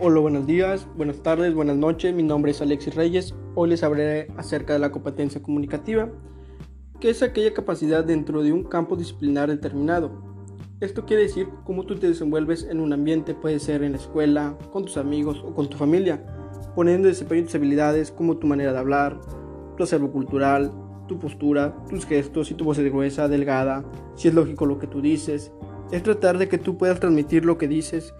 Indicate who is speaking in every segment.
Speaker 1: Hola, buenos días, buenas tardes, buenas noches. Mi nombre es Alexis Reyes. Hoy les hablaré acerca de la competencia comunicativa, que es aquella capacidad dentro de un campo disciplinar determinado. Esto quiere decir cómo tú te desenvuelves en un ambiente, puede ser en la escuela, con tus amigos o con tu familia, poniendo en desempeño tus habilidades como tu manera de hablar, tu acervo cultural, tu postura, tus gestos, y tu voz es gruesa, delgada, si es lógico lo que tú dices. Es tratar de que tú puedas transmitir lo que dices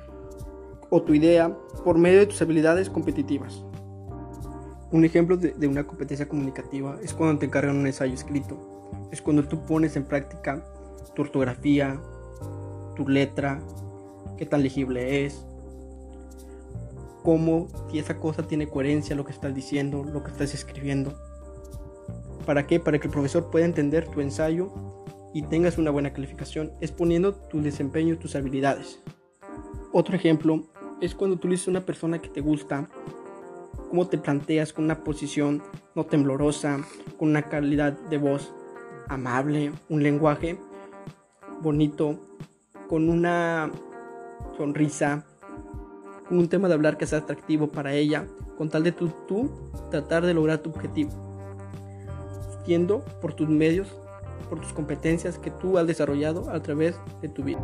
Speaker 1: o tu idea por medio de tus habilidades competitivas. Un ejemplo de, una competencia comunicativa es cuando te encargan un ensayo escrito. Es cuando tú pones en práctica tu ortografía, tu letra, qué tan legible es, cómo si esa cosa tiene coherencia lo que estás diciendo, lo que estás escribiendo. ¿Para qué? Para que el profesor pueda entender tu ensayo y tengas una buena calificación, exponiendo tu desempeño y tus habilidades. Otro ejemplo es cuando tú le dices a una persona que te gusta, cómo te planteas con una posición no temblorosa, con una calidad de voz amable, un lenguaje bonito, con una sonrisa, con un tema de hablar que sea atractivo para ella, con tal de tú, tú tratar de lograr tu objetivo, siendo por tus medios, por tus competencias que tú has desarrollado a través de tu vida.